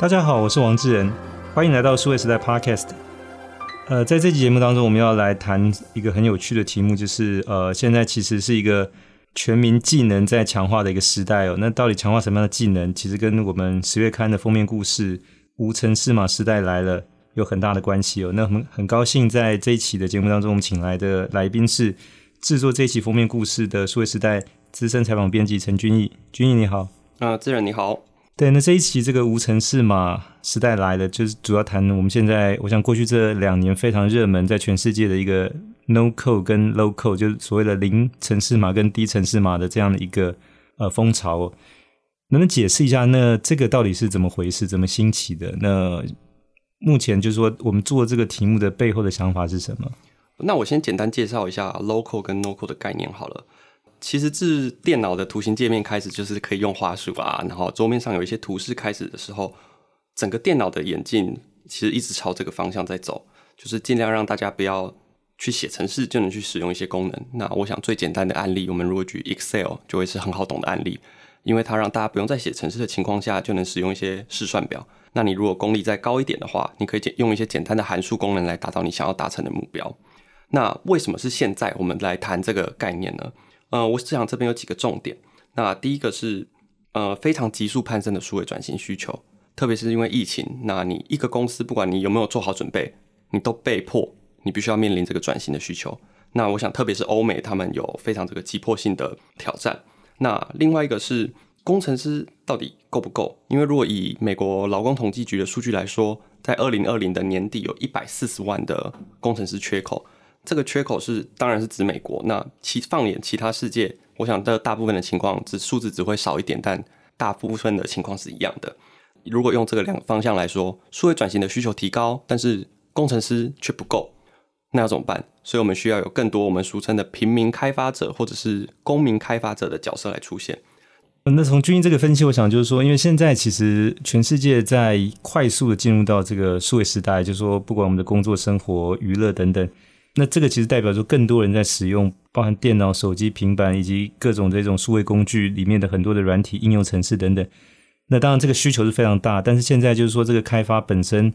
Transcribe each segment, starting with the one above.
大家好，我是王志仁，欢迎来到数位时代 Podcast。呃，在这期节目当中，我们要来谈一个很有趣的题目，就是呃，现在其实是一个全民技能在强化的一个时代哦。那到底强化什么样的技能？其实跟我们十月刊的封面故事“无程式码时代来了”有很大的关系哦。那很很高兴在这一期的节目当中，我们请来的来宾是制作这期封面故事的数位时代资深采访编辑陈君毅。君毅你好，啊，志仁你好。对，那这一期这个无程式码时代来了，就是主要谈我们现在，我想过去这两年非常热门，在全世界的一个 no code 跟 low code，就是所谓的零城市码跟低城市码的这样的一个呃风潮，能不能解释一下？那这个到底是怎么回事？怎么兴起的？那目前就是说，我们做这个题目的背后的想法是什么？那我先简单介绍一下 low code 跟 no code 的概念好了。其实自电脑的图形界面开始，就是可以用滑鼠啊，然后桌面上有一些图示开始的时候，整个电脑的演进其实一直朝这个方向在走，就是尽量让大家不要去写程式就能去使用一些功能。那我想最简单的案例，我们如果举 Excel 就会是很好懂的案例，因为它让大家不用在写程式的情况下就能使用一些试算表。那你如果功力再高一点的话，你可以用一些简单的函数功能来达到你想要达成的目标。那为什么是现在我们来谈这个概念呢？呃，我想这边有几个重点。那第一个是，呃，非常急速攀升的数位转型需求，特别是因为疫情，那你一个公司不管你有没有做好准备，你都被迫你必须要面临这个转型的需求。那我想，特别是欧美，他们有非常这个急迫性的挑战。那另外一个是，工程师到底够不够？因为如果以美国劳工统计局的数据来说，在二零二零的年底有一百四十万的工程师缺口。这个缺口是，当然是指美国。那其放眼其他世界，我想的大部分的情况，只数字只会少一点，但大部分的情况是一样的。如果用这个两个方向来说，数位转型的需求提高，但是工程师却不够，那要怎么办？所以我们需要有更多我们俗称的平民开发者或者是公民开发者的角色来出现。那从君毅这个分析，我想就是说，因为现在其实全世界在快速的进入到这个数位时代，就是说不管我们的工作、生活、娱乐等等。那这个其实代表说，更多人在使用包含电脑、手机、平板以及各种这种数位工具里面的很多的软体应用程式等等。那当然，这个需求是非常大，但是现在就是说，这个开发本身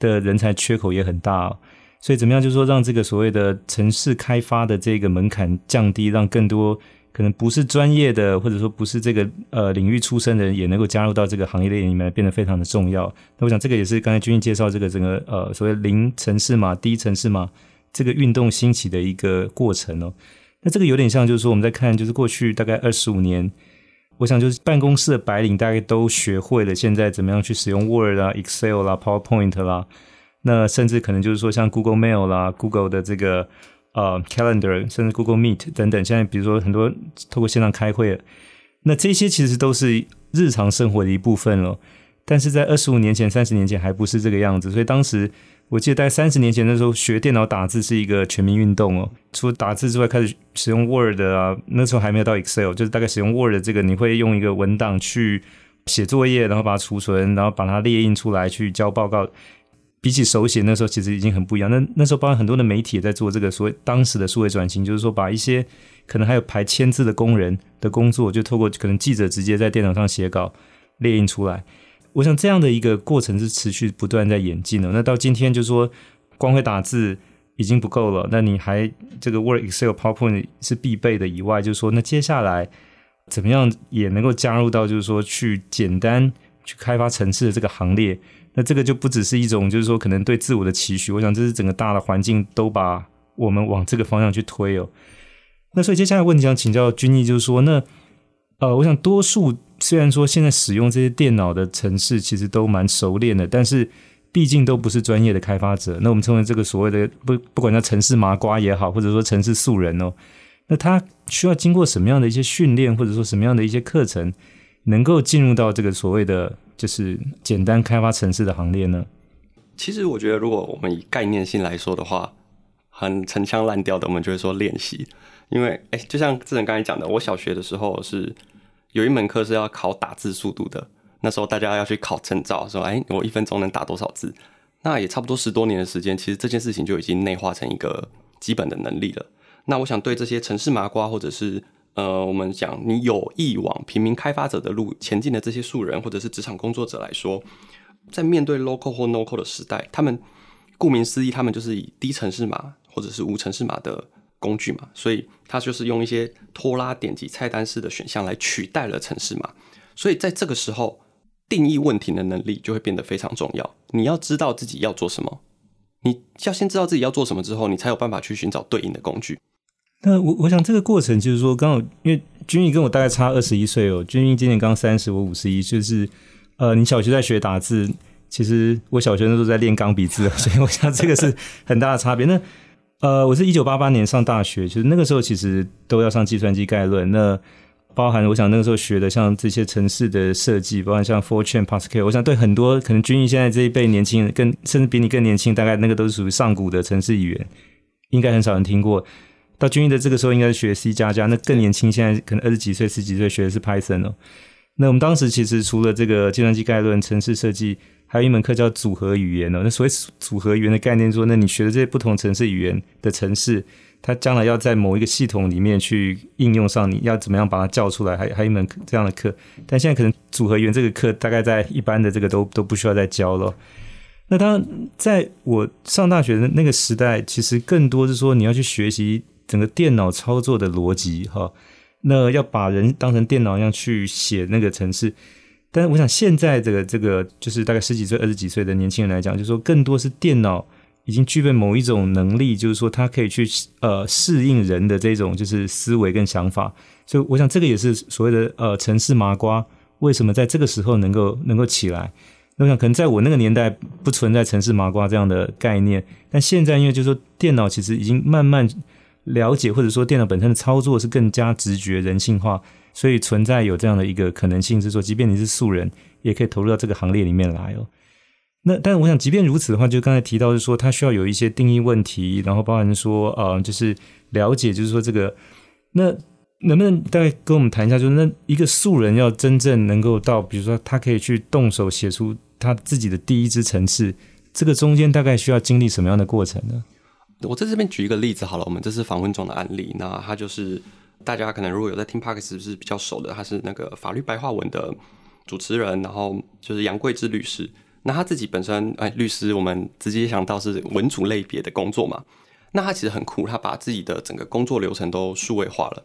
的人才缺口也很大哦。所以，怎么样就是说，让这个所谓的城市开发的这个门槛降低，让更多可能不是专业的，或者说不是这个呃领域出身的人，也能够加入到这个行业链里面，变得非常的重要。那我想，这个也是刚才君毅介绍这个整个呃所谓零城市嘛、低城市嘛。这个运动兴起的一个过程哦，那这个有点像，就是说我们在看，就是过去大概二十五年，我想就是办公室的白领大概都学会了现在怎么样去使用 Word 啦、Excel 啦、PowerPoint 啦，那甚至可能就是说像 Google Mail 啦、Google 的这个呃 Calendar，甚至 Google Meet 等等，现在比如说很多透过线上开会，那这些其实都是日常生活的一部分了。但是在二十五年前、三十年前还不是这个样子，所以当时。我记得在三十年前的时候，学电脑打字是一个全民运动哦。除了打字之外，开始使用 Word 啊，那时候还没有到 Excel，就是大概使用 Word 这个，你会用一个文档去写作业，然后把它储存，然后把它列印出来去交报告。比起手写，那时候其实已经很不一样。那那时候包括很多的媒体也在做这个所谓当时的数位转型，就是说把一些可能还有排签字的工人的工作，就透过可能记者直接在电脑上写稿列印出来。我想这样的一个过程是持续不断在演进的。那到今天就是说，光会打字已经不够了，那你还这个 Word、Excel、PowerPoint 是必备的以外，就是说，那接下来怎么样也能够加入到就是说去简单去开发层次的这个行列？那这个就不只是一种就是说可能对自我的期许。我想这是整个大的环境都把我们往这个方向去推哦。那所以接下来问题想请教君毅，就是说那。呃，我想多数虽然说现在使用这些电脑的城市其实都蛮熟练的，但是毕竟都不是专业的开发者。那我们称为这个所谓的不不管叫城市麻瓜也好，或者说城市素人哦，那他需要经过什么样的一些训练，或者说什么样的一些课程，能够进入到这个所谓的就是简单开发城市的行列呢？其实我觉得，如果我们以概念性来说的话，很陈腔滥调的，我们就会说练习。因为，哎，就像志仁刚才讲的，我小学的时候是有一门课是要考打字速度的。那时候大家要去考证照，说，哎，我一分钟能打多少字？那也差不多十多年的时间，其实这件事情就已经内化成一个基本的能力了。那我想对这些城市麻瓜，或者是呃，我们讲你有意往平民开发者的路前进的这些素人，或者是职场工作者来说，在面对 local 或 no code 的时代，他们顾名思义，他们就是以低城市码或者是无城市码的工具嘛，所以它就是用一些拖拉点击菜单式的选项来取代了程式码。所以在这个时候，定义问题的能力就会变得非常重要。你要知道自己要做什么，你要先知道自己要做什么之后，你才有办法去寻找对应的工具。那我我想这个过程就是说，刚好因为君毅跟我大概差二十一岁哦，君毅今年刚三十，我五十一，就是呃，你小学在学打字，其实我小学那时候在练钢笔字，所以我想这个是很大的差别。那呃，我是一九八八年上大学，就是那个时候其实都要上计算机概论，那包含我想那个时候学的像这些城市的设计，包含像 Fortran、Pascal，我想对很多可能君毅现在这一辈年轻人，更甚至比你更年轻，大概那个都是属于上古的城市语言，应该很少人听过。到君毅的这个时候，应该是学 C 加加，那更年轻，现在可能二十几岁、十几岁学的是 Python 哦。那我们当时其实除了这个计算机概论、城市设计，还有一门课叫组合语言哦。那所谓组合语言的概念说，那你学的这些不同城市语言的城市，它将来要在某一个系统里面去应用上，你要怎么样把它叫出来？还还有一门这样的课。但现在可能组合语言这个课，大概在一般的这个都都不需要再教了。那当然，在我上大学的那个时代，其实更多是说你要去学习。整个电脑操作的逻辑，哈，那要把人当成电脑一样去写那个程式。但是我想现在这个这个就是大概十几岁、二十几岁的年轻人来讲，就是说更多是电脑已经具备某一种能力，就是说它可以去呃适应人的这种就是思维跟想法。所以我想这个也是所谓的呃城市麻瓜为什么在这个时候能够能够起来。那我想可能在我那个年代不存在城市麻瓜这样的概念，但现在因为就是说电脑其实已经慢慢。了解或者说电脑本身的操作是更加直觉人性化，所以存在有这样的一个可能性，是说即便你是素人，也可以投入到这个行列里面来哦。那但我想，即便如此的话，就刚才提到是说，它需要有一些定义问题，然后包含说，呃，就是了解，就是说这个，那能不能大概跟我们谈一下，就是那一个素人要真正能够到，比如说他可以去动手写出他自己的第一支程式，这个中间大概需要经历什么样的过程呢？我在这边举一个例子好了，我们这是访问中的案例。那他就是大家可能如果有在听 Podcast 是比较熟的？他是那个法律白话文的主持人，然后就是杨贵智律师。那他自己本身哎，律师我们直接想到是文组类别的工作嘛。那他其实很酷，他把自己的整个工作流程都数位化了。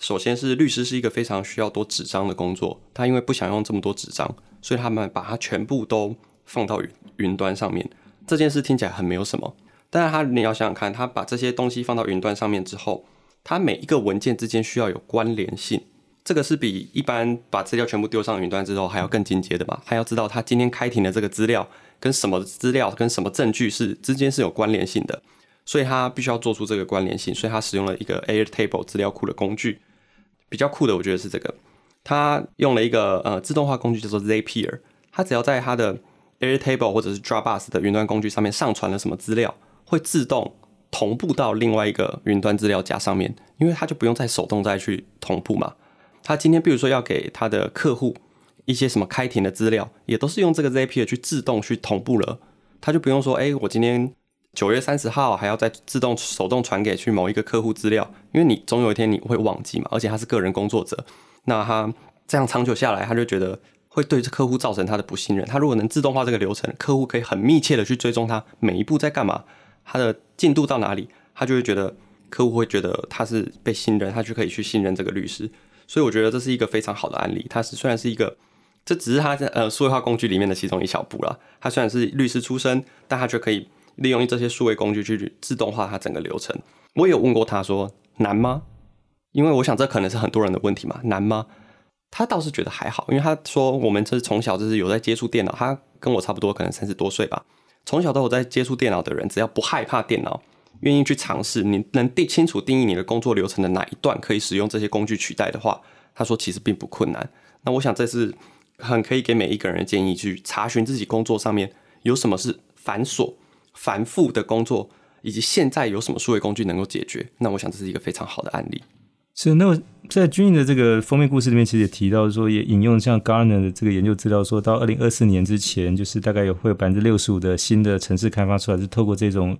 首先是律师是一个非常需要多纸张的工作，他因为不想用这么多纸张，所以他们把它全部都放到云云端上面。这件事听起来很没有什么。但是他，你要想想看，他把这些东西放到云端上面之后，它每一个文件之间需要有关联性，这个是比一般把资料全部丢上云端之后还要更进阶的嘛？还要知道他今天开庭的这个资料跟什么资料跟什么证据是之间是有关联性的，所以他必须要做出这个关联性，所以他使用了一个 Airtable 资料库的工具。比较酷的，我觉得是这个，他用了一个呃自动化工具叫做 Zapier，他只要在他的 Airtable 或者是 Dropbox 的云端工具上面上传了什么资料。会自动同步到另外一个云端资料夹上面，因为他就不用再手动再去同步嘛。他今天比如说要给他的客户一些什么开庭的资料，也都是用这个 Zapier 去自动去同步了，他就不用说，哎，我今天九月三十号还要再自动手动传给去某一个客户资料，因为你总有一天你会忘记嘛，而且他是个人工作者，那他这样长久下来，他就觉得会对这客户造成他的不信任。他如果能自动化这个流程，客户可以很密切的去追踪他每一步在干嘛。他的进度到哪里，他就会觉得客户会觉得他是被信任，他就可以去信任这个律师。所以我觉得这是一个非常好的案例。他是虽然是一个，这只是他在呃数位化工具里面的其中一小步啦。他虽然是律师出身，但他却可以利用这些数位工具去自动化他整个流程。我也有问过他说难吗？因为我想这可能是很多人的问题嘛，难吗？他倒是觉得还好，因为他说我们这是从小就是有在接触电脑，他跟我差不多，可能三十多岁吧。从小都有在接触电脑的人，只要不害怕电脑，愿意去尝试，你能定清楚定义你的工作流程的哪一段可以使用这些工具取代的话，他说其实并不困难。那我想这是很可以给每一个人的建议，去查询自己工作上面有什么是繁琐、繁复的工作，以及现在有什么数位工具能够解决。那我想这是一个非常好的案例。是，那我在君毅的这个封面故事里面，其实也提到说，也引用像 Garner 的这个研究资料，说到二零二四年之前，就是大概有会有百分之六十五的新的城市开发出来，是透过这种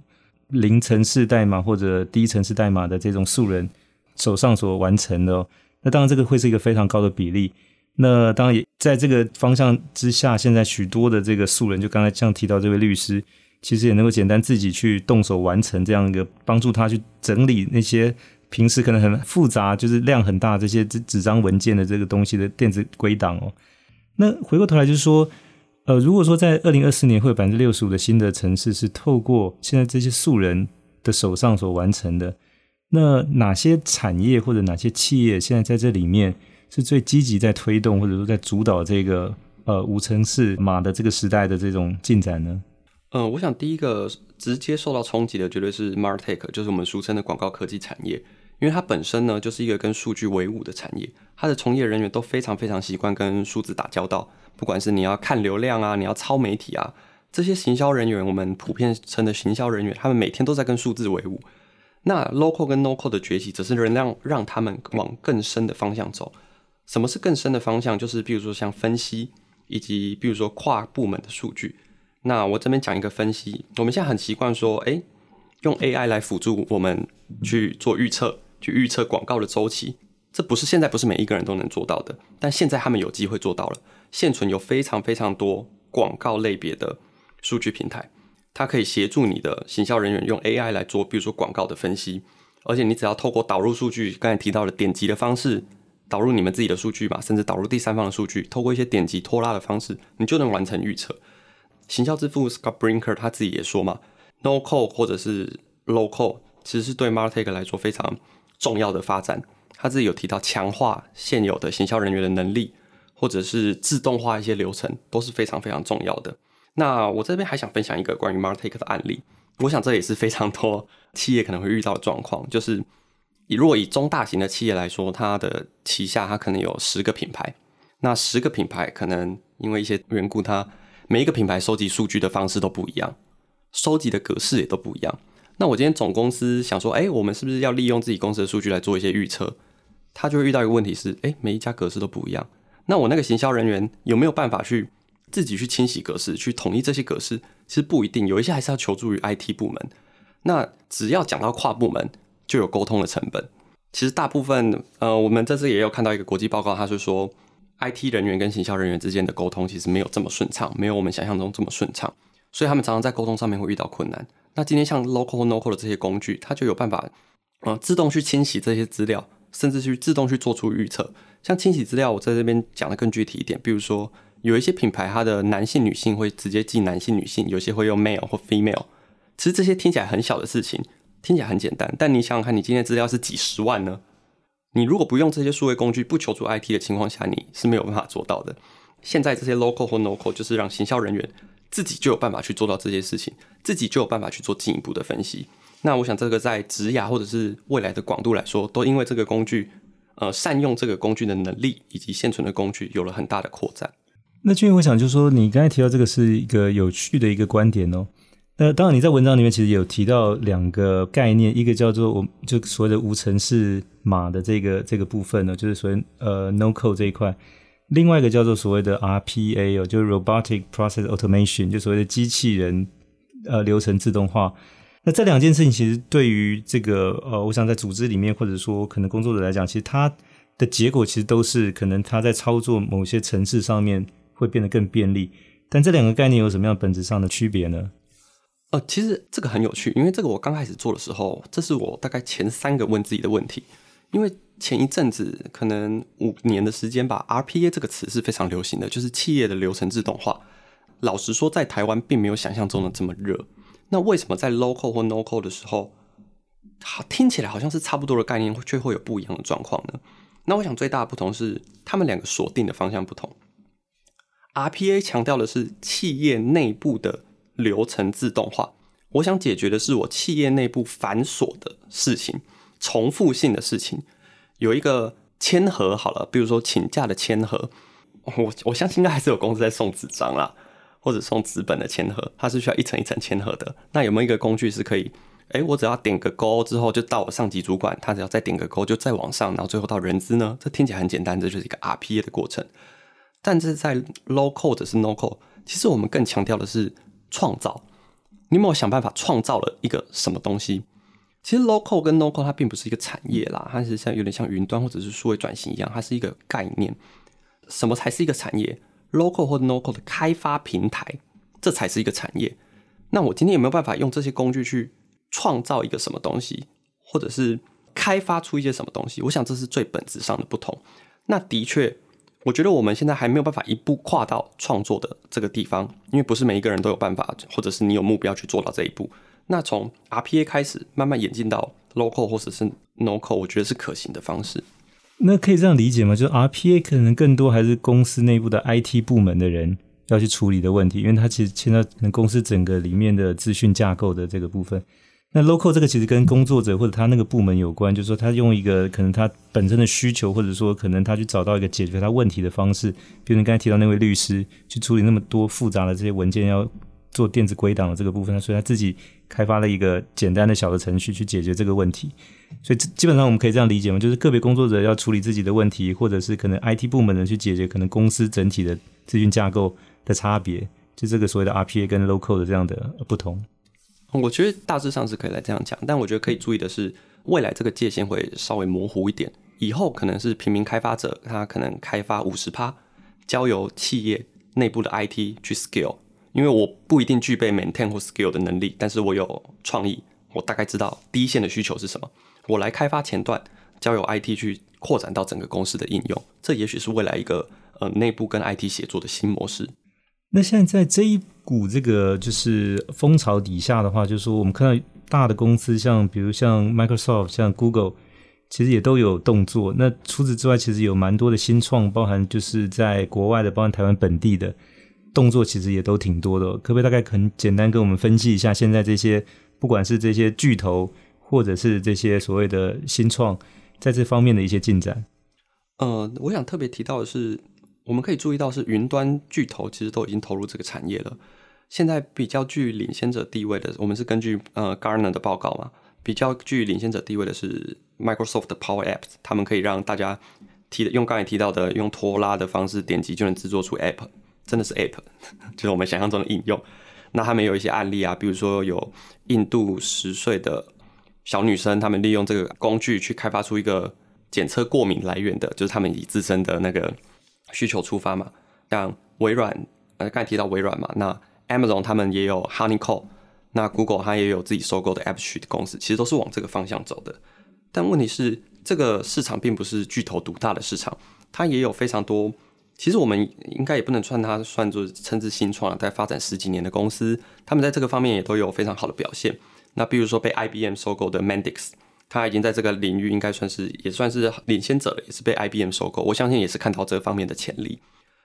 零程式代码或者低程式代码的这种素人手上所完成的。那当然，这个会是一个非常高的比例。那当然也在这个方向之下，现在许多的这个素人，就刚才像提到这位律师，其实也能够简单自己去动手完成这样一个帮助他去整理那些平时可能很复杂，就是量很大这些纸纸张文件的这个东西的电子归档哦。那回过头来就是说，呃，如果说在二零二四年会有百分之六十五的新的城市是透过现在这些素人的手上所完成的，那哪些产业或者哪些企业现在在这里面是最积极在推动或者说在主导这个呃无城市码的这个时代的这种进展呢？呃，我想第一个直接受到冲击的绝对是 MarTech，就是我们俗称的广告科技产业，因为它本身呢就是一个跟数据为伍的产业，它的从业人员都非常非常习惯跟数字打交道。不管是你要看流量啊，你要抄媒体啊，这些行销人员，我们普遍称的行销人员，他们每天都在跟数字为伍。那 local 跟 no-code 的崛起，只是能让让他们往更深的方向走。什么是更深的方向？就是比如说像分析，以及比如说跨部门的数据。那我这边讲一个分析，我们现在很习惯说，哎，用 AI 来辅助我们去做预测，去预测广告的周期。这不是现在不是每一个人都能做到的，但现在他们有机会做到了。现存有非常非常多广告类别的数据平台，它可以协助你的行销人员用 AI 来做，比如说广告的分析。而且你只要透过导入数据，刚才提到的点击的方式，导入你们自己的数据嘛，甚至导入第三方的数据，透过一些点击拖拉的方式，你就能完成预测。行销之父 Scott Brinker 他自己也说嘛，No code 或者是 Low code 其实是对 MarTech 来说非常重要的发展。他自己有提到，强化现有的行销人员的能力，或者是自动化一些流程，都是非常非常重要的。那我这边还想分享一个关于 MarTech 的案例，我想这也是非常多企业可能会遇到的状况，就是以如果以中大型的企业来说，它的旗下它可能有十个品牌，那十个品牌可能因为一些缘故，它每一个品牌收集数据的方式都不一样，收集的格式也都不一样。那我今天总公司想说，哎，我们是不是要利用自己公司的数据来做一些预测？他就会遇到一个问题是，哎，每一家格式都不一样。那我那个行销人员有没有办法去自己去清洗格式，去统一这些格式？其实不一定，有一些还是要求助于 IT 部门。那只要讲到跨部门，就有沟通的成本。其实大部分，呃，我们这次也有看到一个国际报告，他是说，IT 人员跟行销人员之间的沟通其实没有这么顺畅，没有我们想象中这么顺畅，所以他们常常在沟通上面会遇到困难。那今天像 low-code 或 no-code 的这些工具，它就有办法，呃，自动去清洗这些资料。甚至去自动去做出预测，像清洗资料，我在这边讲的更具体一点。比如说，有一些品牌，它的男性、女性会直接记男性、女性，有些会用 male 或 female。其实这些听起来很小的事情，听起来很简单，但你想想看，你今天资料是几十万呢？你如果不用这些数位工具，不求助 IT 的情况下，你是没有办法做到的。现在这些 local 或 no-code 就是让行销人员自己就有办法去做到这些事情，自己就有办法去做进一步的分析。那我想，这个在职涯或者是未来的广度来说，都因为这个工具，呃，善用这个工具的能力以及现存的工具，有了很大的扩展。那俊，我想就是说，你刚才提到这个是一个有趣的一个观点哦。那当然，你在文章里面其实有提到两个概念，一个叫做我就所谓的无程式码的这个这个部分呢，就是所谓呃 no code 这一块；另外一个叫做所谓的 RPA 哦，就是 robotic process automation，就所谓的机器人呃流程自动化。那这两件事情其实对于这个呃，我想在组织里面或者说可能工作者来讲，其实它的结果其实都是可能它在操作某些程式上面会变得更便利。但这两个概念有什么样本质上的区别呢？呃，其实这个很有趣，因为这个我刚开始做的时候，这是我大概前三个问自己的问题。因为前一阵子可能五年的时间吧，RPA 这个词是非常流行的，就是企业的流程自动化。老实说，在台湾并没有想象中的这么热。那为什么在 local 或 no-code 的时候，好听起来好像是差不多的概念，却会有不一样的状况呢？那我想最大的不同是，他们两个锁定的方向不同。RPA 强调的是企业内部的流程自动化，我想解决的是我企业内部繁琐的事情、重复性的事情。有一个签核好了，比如说请假的签核，我我相信应该还是有公司在送纸张啦。或者送纸本的签核，它是需要一层一层签核的。那有没有一个工具是可以，哎，我只要点个勾之后就到我上级主管，他只要再点个勾就再往上，然后最后到人资呢？这听起来很简单，这就是一个 RPA 的过程。但是在 low code 或者是 no code，其实我们更强调的是创造。你有没有想办法创造了一个什么东西？其实 local 跟 no code 它并不是一个产业啦，它是像有点像云端或者是数位转型一样，它是一个概念。什么才是一个产业？local 或者 No-code 的开发平台，这才是一个产业。那我今天有没有办法用这些工具去创造一个什么东西，或者是开发出一些什么东西？我想这是最本质上的不同。那的确，我觉得我们现在还没有办法一步跨到创作的这个地方，因为不是每一个人都有办法，或者是你有目标去做到这一步。那从 RPA 开始，慢慢演进到 Local 或者是 No-code，我觉得是可行的方式。那可以这样理解吗？就是 RPA 可能更多还是公司内部的 IT 部门的人要去处理的问题，因为它其实牵到可能公司整个里面的资讯架构的这个部分。那 Local 这个其实跟工作者或者他那个部门有关，就是说他用一个可能他本身的需求，或者说可能他去找到一个解决他问题的方式。比如你刚才提到那位律师去处理那么多复杂的这些文件，要做电子归档的这个部分，所以他自己开发了一个简单的小的程序去解决这个问题。所以基本上我们可以这样理解吗？就是个别工作者要处理自己的问题，或者是可能 IT 部门的去解决可能公司整体的资讯架构的差别，就这个所谓的 RPA 跟 local 的这样的不同。我觉得大致上是可以来这样讲，但我觉得可以注意的是，未来这个界限会稍微模糊一点。以后可能是平民开发者，他可能开发五十趴，交由企业内部的 IT 去 scale。因为我不一定具备 maintain 或 scale 的能力，但是我有创意，我大概知道第一线的需求是什么，我来开发前段，交由 IT 去扩展到整个公司的应用。这也许是未来一个呃内部跟 IT 协作的新模式。那现在在这一股这个就是风潮底下的话，就是说我们看到大的公司，像比如像 Microsoft、像 Google，其实也都有动作。那除此之外，其实有蛮多的新创，包含就是在国外的，包含台湾本地的动作，其实也都挺多的。可不可以大概很简单跟我们分析一下，现在这些不管是这些巨头，或者是这些所谓的新创，在这方面的一些进展？呃，我想特别提到的是。我们可以注意到，是云端巨头其实都已经投入这个产业了。现在比较具领先者地位的，我们是根据呃 g a r n e r 的报告嘛，比较具领先者地位的是 Microsoft 的 Power Apps，他们可以让大家提的用刚才提到的用拖拉的方式点击就能制作出 App，真的是 App，就是我们想象中的应用。那他们有一些案例啊，比如说有印度十岁的小女生，他们利用这个工具去开发出一个检测过敏来源的，就是他们以自身的那个。需求出发嘛，像微软，呃，刚才提到微软嘛，那 Amazon 他们也有 Honeycomb，那 Google 它也有自己收购的 AppSuite 的公司，其实都是往这个方向走的。但问题是，这个市场并不是巨头独大的市场，它也有非常多，其实我们应该也不能算它算作称之新创了，在发展十几年的公司，他们在这个方面也都有非常好的表现。那比如说被 IBM 收购的 Mendix。它已经在这个领域应该算是也算是领先者了，也是被 IBM 收购。我相信也是看到这方面的潜力。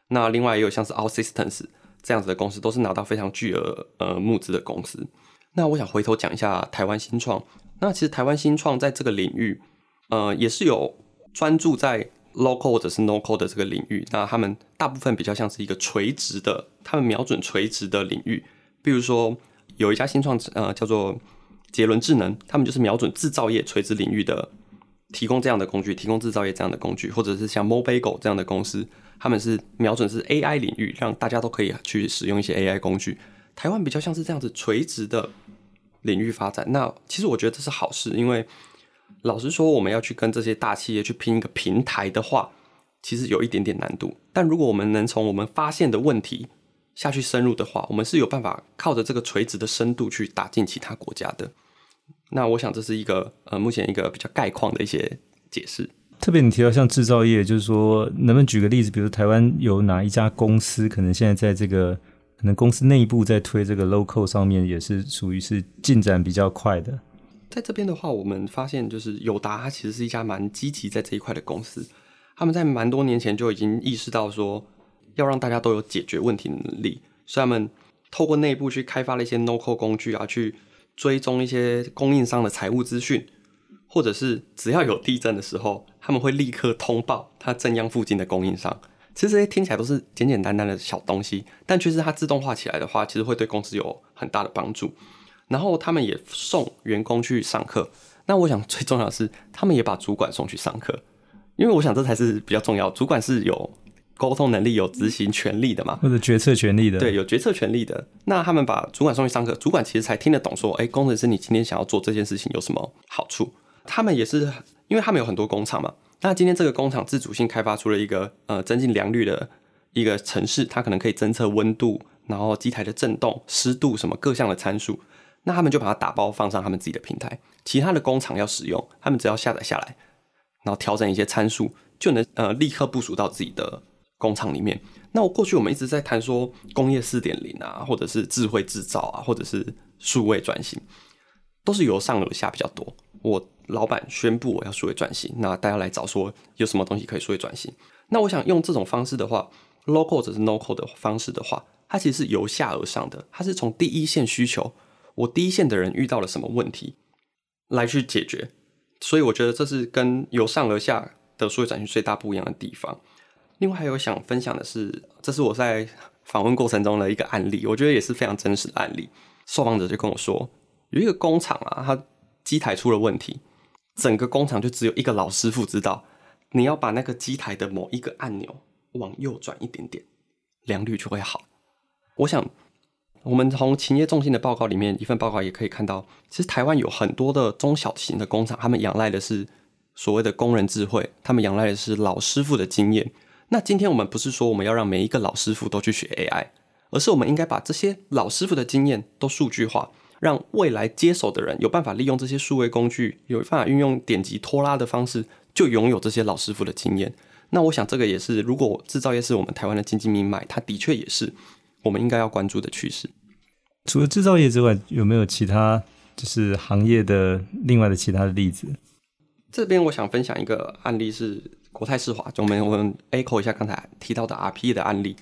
那另外也有像是 OutSystems 这样子的公司，都是拿到非常巨额呃募资的公司。那我想回头讲一下台湾新创。那其实台湾新创在这个领域，呃，也是有专注在 local 或者是 No-code 的这个领域。那他们大部分比较像是一个垂直的，他们瞄准垂直的领域。比如说有一家新创呃叫做。杰伦智能，他们就是瞄准制造业垂直领域的，提供这样的工具，提供制造业这样的工具，或者是像 Mobago 这样的公司，他们是瞄准是 AI 领域，让大家都可以去使用一些 AI 工具。台湾比较像是这样子垂直的领域发展，那其实我觉得这是好事，因为老实说，我们要去跟这些大企业去拼一个平台的话，其实有一点点难度。但如果我们能从我们发现的问题，下去深入的话，我们是有办法靠着这个垂直的深度去打进其他国家的。那我想这是一个呃，目前一个比较概况的一些解释。特别你提到像制造业，就是说，能不能举个例子，比如台湾有哪一家公司，可能现在在这个可能公司内部在推这个 local 上面，也是属于是进展比较快的。在这边的话，我们发现就是友达，它其实是一家蛮积极在这一块的公司。他们在蛮多年前就已经意识到说。要让大家都有解决问题的能力，所以他们透过内部去开发了一些 No-code 工具啊，去追踪一些供应商的财务资讯，或者是只要有地震的时候，他们会立刻通报它震央附近的供应商。其实这些听起来都是简简单单的小东西，但其实它自动化起来的话，其实会对公司有很大的帮助。然后他们也送员工去上课，那我想最重要的是，他们也把主管送去上课，因为我想这才是比较重要，主管是有。沟通能力有执行权力的嘛，或者决策权力的，对，有决策权力的。那他们把主管送去上课，主管其实才听得懂说，哎，工程师，你今天想要做这件事情有什么好处？他们也是，因为他们有很多工厂嘛。那今天这个工厂自主性开发出了一个呃增进良率的一个城市，它可能可以侦测温度，然后机台的震动、湿度什么各项的参数。那他们就把它打包放上他们自己的平台，其他的工厂要使用，他们只要下载下来，然后调整一些参数，就能呃立刻部署到自己的工厂里面。那我过去我们一直在谈说工业四点零啊，或者是智慧制造啊，或者是数位转型，都是由上而下比较多。我老板宣布我要数位转型，那大家来找说有什么东西可以数位转型。那我想用这种方式的话，local 或者是 no code 的方式的话，它其实是由下而上的，它是从第一线需求。我第一线的人遇到了什么问题，来去解决，所以我觉得这是跟由上而下的数位转型最大不一样的地方。另外还有想分享的是，这是我在访问过程中的一个案例，我觉得也是非常真实的案例。受访者就跟我说，有一个工厂啊，它机台出了问题，整个工厂就只有一个老师傅知道，你要把那个机台的某一个按钮往右转一点点，良率就会好。我想。我们从勤业众信的报告里面，一份报告也可以看到，其实台湾有很多的中小型的工厂，他们仰赖的是所谓的工人智慧，他们仰赖的是老师傅的经验。那今天我们不是说我们要让每一个老师傅都去学 AI，而是我们应该把这些老师傅的经验都数据化，让未来接手的人有办法利用这些数位工具，有办法运用点击拖拉的方式，就拥有这些老师傅的经验。那我想这个也是，如果制造业是我们台湾的经济命脉，它的确也是。我们应该要关注的趋势。除了制造业之外，有没有其他就是行业的另外的其他的例子？这边我想分享一个案例是国泰世华，就我们我们 echo 一下刚才提到的 RPA 的案例。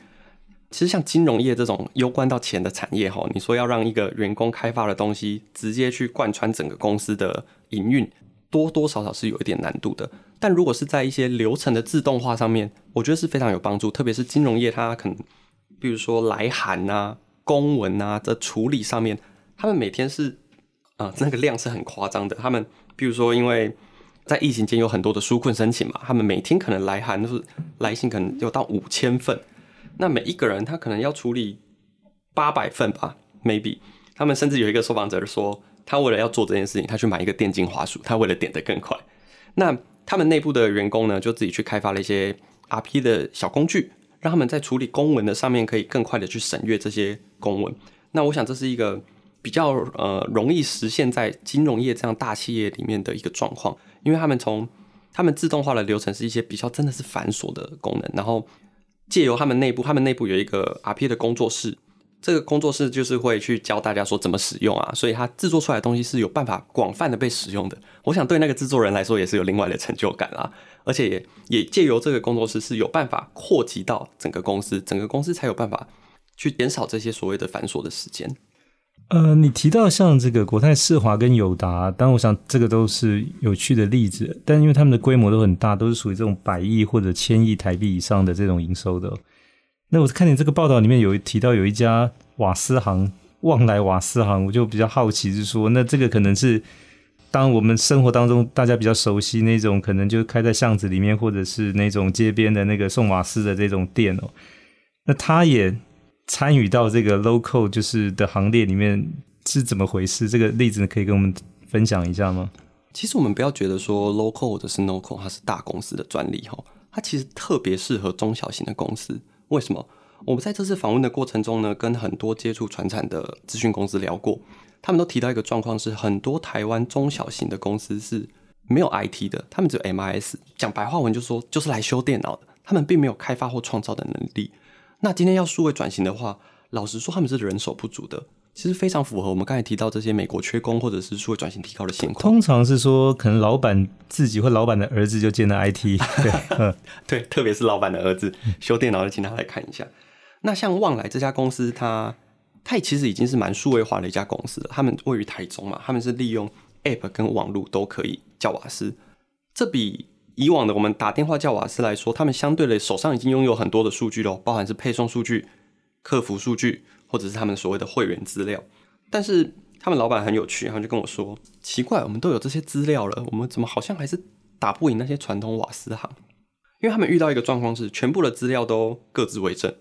其实像金融业这种攸关到钱的产业哈，你说要让一个员工开发的东西直接去贯穿整个公司的营运，多多少少是有一点难度的。但如果是在一些流程的自动化上面，我觉得是非常有帮助，特别是金融业，它可能。比如说来函啊、公文啊的处理上面，他们每天是啊、那个量是很夸张的。他们比如说，因为在疫情间有很多的纾困申请嘛，他们每天可能来函都是来信可能有到五千份，那每一个人他可能要处理八百份吧，maybe。他们甚至有一个受访者说，他为了要做这件事情，他去买一个电竞滑鼠，他为了点得更快。那他们内部的员工呢，就自己去开发了一些 RP 的小工具。让他们在处理公文的上面可以更快的去审阅这些公文。那我想这是一个比较呃容易实现在金融业这样大企业里面的一个状况，因为他们从他们自动化的流程是一些比较真的是繁琐的功能，然后借由他们内部，他们内部有一个 RPA 的工作室。这个工作室就是会去教大家说怎么使用啊，所以它制作出来的东西是有办法广泛的被使用的。我想对那个制作人来说也是有另外的成就感啦，而且也也借由这个工作室是有办法扩及到整个公司，整个公司才有办法去减少这些所谓的繁琐的时间。呃，你提到像这个国泰世华跟友达，当然我想这个都是有趣的例子，但因为他们的规模都很大，都是属于这种百亿或者千亿台币以上的这种营收的。那我看你这个报道里面有提到有一家瓦斯行，旺来瓦斯行，我就比较好奇，是说那这个可能是当我们生活当中大家比较熟悉那种，可能就开在巷子里面，或者是那种街边的那个送瓦斯的这种店哦。那他也参与到这个 local 就是的行列里面是怎么回事？这个例子可以跟我们分享一下吗？其实我们不要觉得说 local 或者是 no-code 它是大公司的专利哈，它其实特别适合中小型的公司。为什么？我们在这次访问的过程中呢，跟很多接触船产的资讯公司聊过，他们都提到一个状况是，很多台湾中小型的公司是没有 IT 的，他们只有 MIS，讲白话文就说就是来修电脑的，他们并没有开发或创造的能力。那今天要数位转型的话，老实说他们是人手不足的。其实非常符合我们刚才提到这些美国缺工或者是数位转型提高的现况。通常是说，可能老板自己或老板的儿子就进了 IT，对，对，特别是老板的儿子修电脑的，请他来看一下。那像旺来这家公司，它它其实已经是蛮数位化的一家公司了。他们位于台中嘛，他们是利用 App 跟网络都可以叫瓦斯。这比以往的我们打电话叫瓦斯来说，他们相对的手上已经拥有很多的数据了，包含是配送数据、客服数据。或者是他们所谓的会员资料，但是他们老板很有趣，他就跟我说：“奇怪，我们都有这些资料了，我们怎么好像还是打不赢那些传统瓦斯行？因为他们遇到一个状况是，全部的资料都各自为政，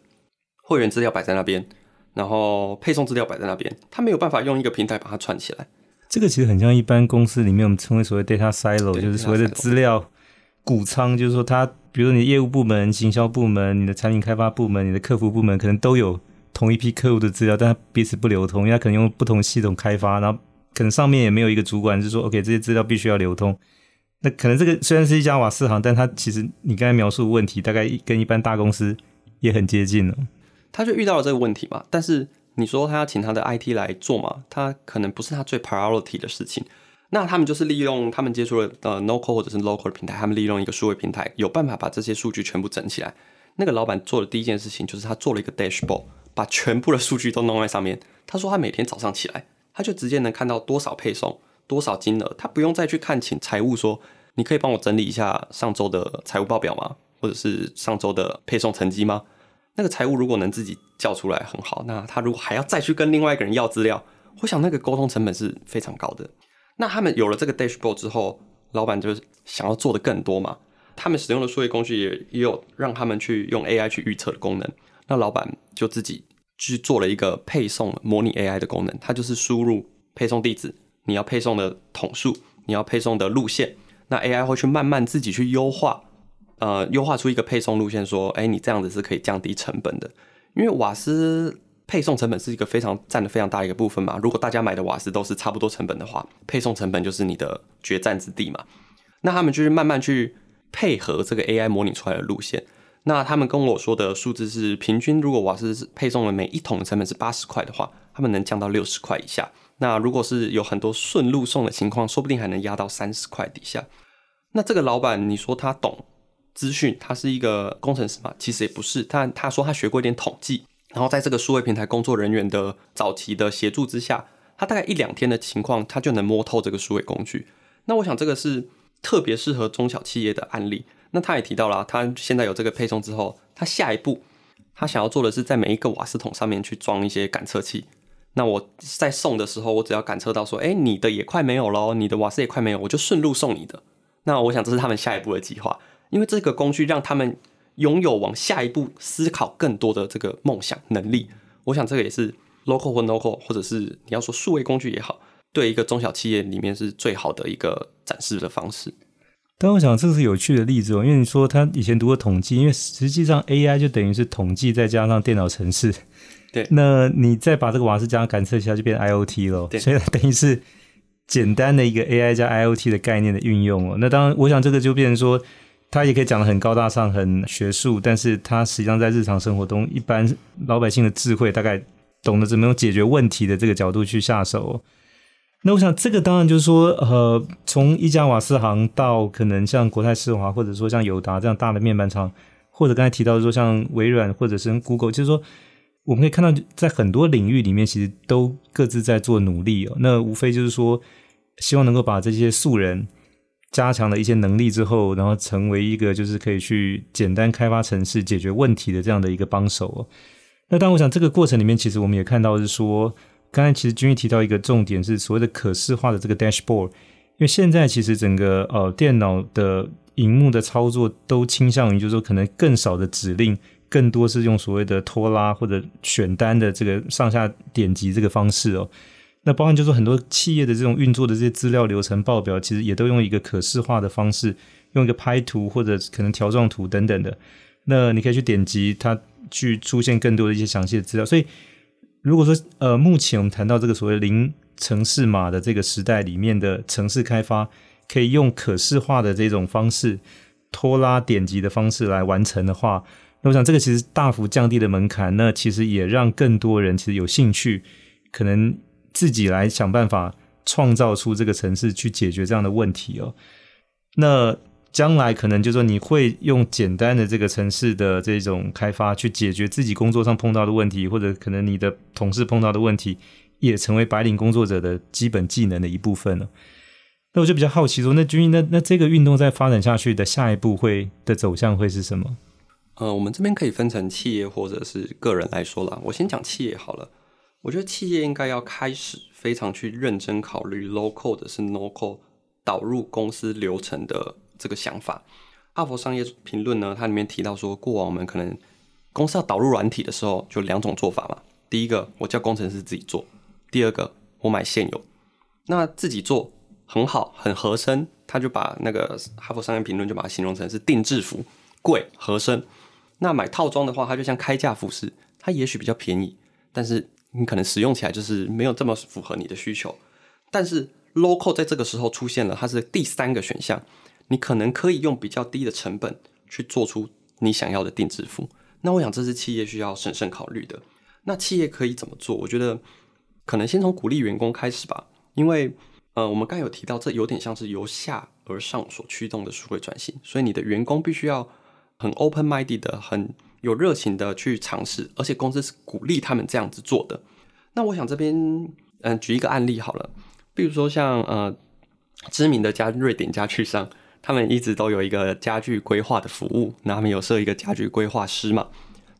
会员资料摆在那边，然后配送资料摆在那边，他没有办法用一个平台把它串起来。这个其实很像一般公司里面我们称为所谓 data silo，就是所谓的资料谷仓，就是说它，比如说你业务部门、行销部门、你的产品开发部门、你的客服部门，可能都有同一批客户的资料，但它彼此不流通，因为他可能用不同系统开发，然后可能上面也没有一个主管，就是说 OK 这些资料必须要流通。那可能这个虽然是一家瓦斯行，但它其实你刚才描述的问题，大概跟一般大公司也很接近了。他就遇到了这个问题嘛，但是。你说他要请他的 IT 来做嘛？他可能不是他最 priority 的事情。那他们就是利用他们接触了呃 NoCo 或者是 Local 的平台，他们利用一个数位平台，有办法把这些数据全部整起来。那个老板做的第一件事情就是他做了一个 dashboard，把全部的数据都弄在上面。他说他每天早上起来，他就直接能看到多少配送，多少金额，他不用再去看请财务说，你可以帮我整理一下上周的财务报表吗？或者是上周的配送成绩吗？那个财务如果能自己叫出来很好，那他如果还要再去跟另外一个人要资料，我想那个沟通成本是非常高的。那他们有了这个 dashboard 之后，老板就是想要做的更多嘛。他们使用的数位工具也也有让他们去用 AI 去预测的功能。那老板就自己去做了一个配送模拟 AI 的功能，它就是输入配送地址，你要配送的桶数，你要配送的路线，那 AI 会去慢慢自己去优化。呃，优化出一个配送路线，说，哎，你这样子是可以降低成本的，因为瓦斯配送成本是一个非常占的非常大的一个部分嘛。如果大家买的瓦斯都是差不多成本的话，配送成本就是你的决战之地嘛。那他们就是慢慢去配合这个 AI 模拟出来的路线。那他们跟我说的数字是，平均如果瓦斯配送的每一桶的成本是八十块的话，他们能降到六十块以下。那如果是有很多顺路送的情况，说不定还能压到三十块底下。那这个老板，你说他懂？资讯，他是一个工程师嘛？其实也不是，他他说他学过一点统计，然后在这个数位平台工作人员的早期的协助之下，他大概一两天的情况，他就能摸透这个数位工具。那我想这个是特别适合中小企业的案例。那他也提到了，他现在有这个配送之后，他下一步他想要做的是在每一个瓦斯桶上面去装一些感测器。那我在送的时候，我只要感测到说，哎，你的也快没有喽，你的瓦斯也快没有，我就顺路送你的。那我想这是他们下一步的计划。因为这个工具让他们拥有往下一步思考更多的这个梦想能力，我想这个也是 local 或 no-code，或者是你要说数位工具也好，对一个中小企业里面是最好的一个展示的方式。但我想这个是有趣的例子哦，因为你说他以前读过统计，因为实际上 AI 就等于是统计再加上电脑程式，对，那你再把这个瓦斯加上感测一下，就变 IoT 了，对，所以等于是简单的一个 AI 加 IoT 的概念的运用哦。那当然，我想这个就变成说。它也可以讲的很高大上、很学术，但是它实际上在日常生活中，一般老百姓的智慧大概懂得怎么用解决问题的这个角度去下手。那我想，这个当然就是说，呃，从一家瓦斯行到可能像国泰世华，或者说像友达这样大的面板厂，或者刚才提到说像微软或者是 Google，就是说我们可以看到，在很多领域里面，其实都各自在做努力哦。那无非就是说，希望能够把这些素人。加强了一些能力之后，然后成为一个就是可以去简单开发程式解决问题的这样的一个帮手。那当，我想这个过程里面，其实我们也看到是说，刚才其实君毅提到一个重点是所谓的可视化的这个 dashboard，因为现在其实整个呃电脑的荧幕的操作都倾向于就是说可能更少的指令，更多是用所谓的拖拉或者选单的这个上下点击这个方式哦。那包含就是说很多企业的这种运作的这些资料流程报表，其实也都用一个可视化的方式，用一个拍图或者可能条状图等等的。那你可以去点击它，去出现更多的一些详细的资料。所以，如果说呃，目前我们谈到这个所谓零城市码的这个时代里面的城市开发，可以用可视化的这种方式，拖拉点击的方式来完成的话，那我想这个其实大幅降低了门槛。那其实也让更多人其实有兴趣，可能。自己来想办法创造出这个城市去解决这样的问题哦。那将来可能就是说你会用简单的这个城市的这种开发去解决自己工作上碰到的问题，或者可能你的同事碰到的问题，也成为白领工作者的基本技能的一部分了。那我就比较好奇说，那君毅，那那这个运动在发展下去的下一步会的走向会是什么？呃，我们这边可以分成企业或者是个人来说啦。我先讲企业好了。我觉得企业应该要开始非常去认真考虑 local 的是 no-code 导入公司流程的这个想法。哈佛商业评论呢，它里面提到说，过往我们可能公司要导入软体的时候，就两种做法嘛。第一个，我叫工程师自己做；第二个，我买现有。那自己做很好，很合身，他就把那个哈佛商业评论就把它形容成是定制服，贵合身。那买套装的话，它就像开架服饰，它也许比较便宜，但是你可能使用起来就是没有这么符合你的需求。但是 local 在这个时候出现了，它是第三个选项，你可能可以用比较低的成本去做出你想要的定制服。那我想这是企业需要审慎考虑的。那企业可以怎么做？我觉得可能先从鼓励员工开始吧，因为呃，我们刚有提到，这有点像是由下而上所驱动的数位转型，所以你的员工必须要很 open minded 的、很有热情的去尝试，而且公司是鼓励他们这样子做的。那我想这边嗯、举一个案例好了，比如说像呃知名的家瑞典家具商，他们一直都有一个家具规划的服务，那他们有设一个家具规划师嘛。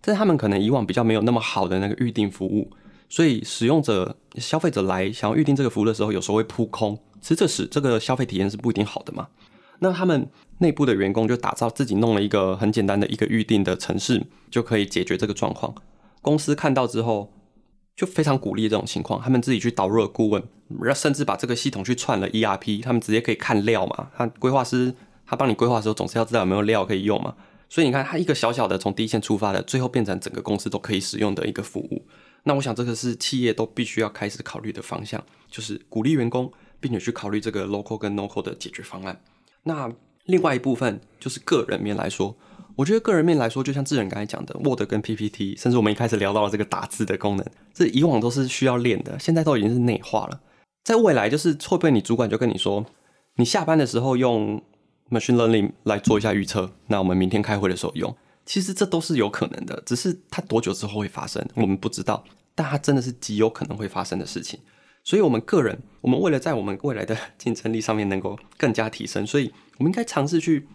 但是他们可能以往比较没有那么好的那个预定服务，所以使用者、消费者来想要预定这个服务的时候，有时候会扑空。其实这使这个消费体验是不一定好的嘛。那他们内部的员工就打造自己弄了一个很简单的一个预定的程式，就可以解决这个状况。公司看到之后就非常鼓励这种情况，他们自己去导入了顾问，甚至把这个系统去串了 ERP，他们直接可以看料嘛。他规划师他帮你规划的时候，总是要知道有没有料可以用嘛。所以你看，他一个小小的从第一线出发的，最后变成整个公司都可以使用的一个服务。那我想这个是企业都必须要开始考虑的方向，就是鼓励员工，并且去考虑这个 local 跟 no code 的解决方案。那另外一部分就是个人面来说，我觉得个人面来说，就像智仁刚才讲的，Word 跟 PPT，甚至我们一开始聊到了这个打字的功能，这以往都是需要练的，现在都已经是内化了。在未来，就是会不会你主管就跟你说，你下班的时候用。Machine Learning 来做一下预测，那我们明天开会的时候用，其实这都是有可能的，只是它多久之后会发生，我们不知道，但它真的是极有可能会发生的事情。所以，我们个人，我们为了在我们未来的 竞争力上面能够更加提升，所以我们应该尝试去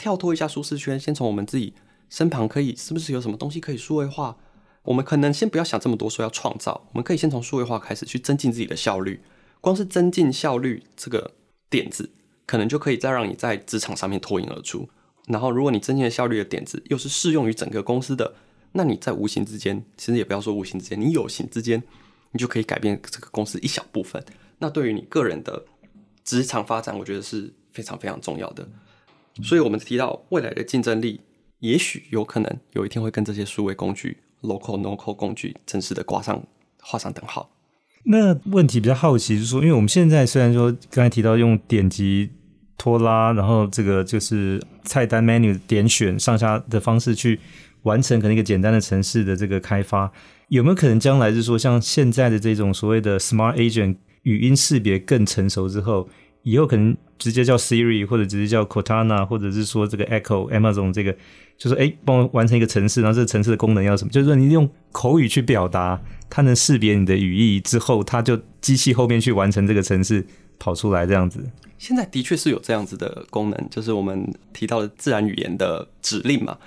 跳脱一下舒适圈，先从我们自己身旁可以是不是有什么东西可以数位化？我们可能先不要想这么多，说要创造，我们可以先从数位化开始去增进自己的效率。光是增进效率这个点子。可能就可以再让你在职场上面脱颖而出。然后，如果你增进了效率的点子又是适用于整个公司的，那你在无形之间，其实也不要说无形之间，你有形之间，你就可以改变这个公司一小部分。那对于你个人的职场发展，我觉得是非常非常重要的。所以，我们提到未来的竞争力，也许有可能有一天会跟这些数位工具、local local 工具正式的挂上画上等号。那问题比较好奇，就是说，因为我们现在虽然说刚才提到用点击。拖拉，然后这个就是菜单 menu 点选上下的方式去完成可能一个简单的城市的这个开发，有没有可能将来就是说像现在的这种所谓的 smart agent 语音识别更成熟之后，以后可能直接叫 Siri 或者直接叫 Cortana，或者是说这个 Echo Amazon 这个，就是哎帮我完成一个程式，然后这个程式的功能要什么？就是说你用口语去表达，它能识别你的语义之后，它就机器后面去完成这个程式跑出来这样子。现在的确是有这样子的功能，就是我们提到的自然语言的指令嘛。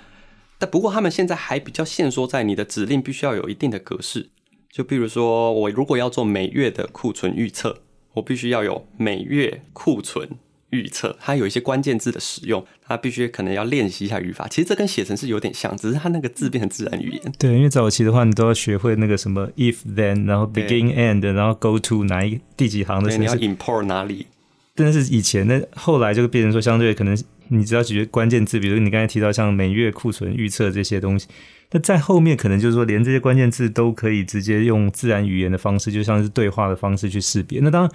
但不过他们现在还比较限缩在你的指令必须要有一定的格式，就比如说我如果要做每月的库存预测，我必须要有每月库存预测，它有一些关键字的使用，它必须可能要练习一下语法。其实这跟写程式有点像，只是它那个字变成自然语言。对，因为早期的话，你都要学会那个什么 if then，然后 begin end，然后 go to 哪一第几行的程式，你要 import 哪里。但是以前呢，后来就变成说，相对可能你只要解决关键字，比如你刚才提到像每月库存预测这些东西，那在后面可能就是说，连这些关键字都可以直接用自然语言的方式，就像是对话的方式去识别。那当然，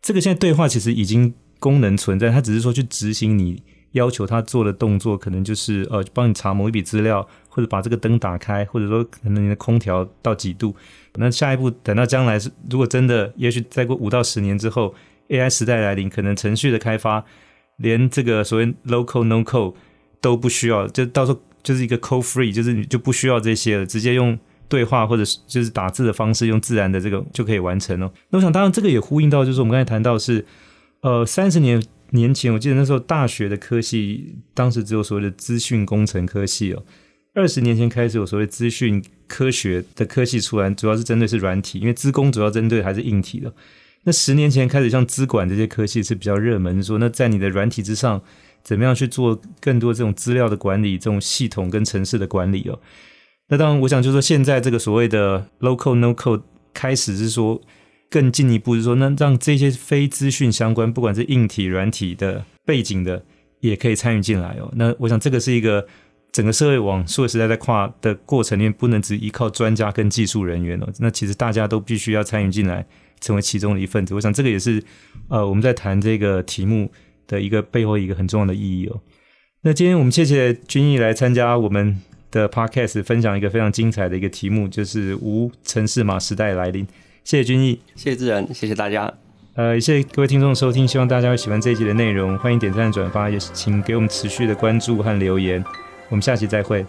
这个现在对话其实已经功能存在，它只是说去执行你要求它做的动作，可能就是呃帮你查某一笔资料，或者把这个灯打开，或者说可能你的空调到几度。那下一步等到将来是，如果真的，也许再过五到十年之后。AI 时代来临，可能程序的开发连这个所谓 local no code 都不需要，就到时候就是一个 code free，就是你就不需要这些了，直接用对话或者是就是打字的方式，用自然的这个就可以完成哦。那我想，当然这个也呼应到，就是我们刚才谈到是，呃，三十年年前，我记得那时候大学的科系，当时只有所谓的资讯工程科系哦，二十年前开始有所谓资讯科学的科系出来，主要是针对是软体，因为资工主要针对还是硬体的。那十年前开始，像资管这些科系是比较热门，说那在你的软体之上，怎么样去做更多这种资料的管理、这种系统跟城市的管理哦？那当然，我想就是说，现在这个所谓的 local no code 开始是说，更进一步，是说，那让这些非资讯相关，不管是硬体、软体的背景的，也可以参与进来哦。那我想，这个是一个整个社会往数位时代在跨的过程里面，不能只依靠专家跟技术人员哦。那其实大家都必须要参与进来，成为其中的一份子。我想，这个也是呃，我们在谈这个题目的一个背后一个很重要的意义哦。那今天我们谢谢君毅来参加我们的 podcast，分享一个非常精彩的一个题目，就是无城市码时代来临。谢谢君毅，谢谢自然，谢谢大家。呃，谢谢各位听众的收听，希望大家会喜欢这一集的内容，欢迎点赞转发，也请给我们持续的关注和留言。我们下期再会。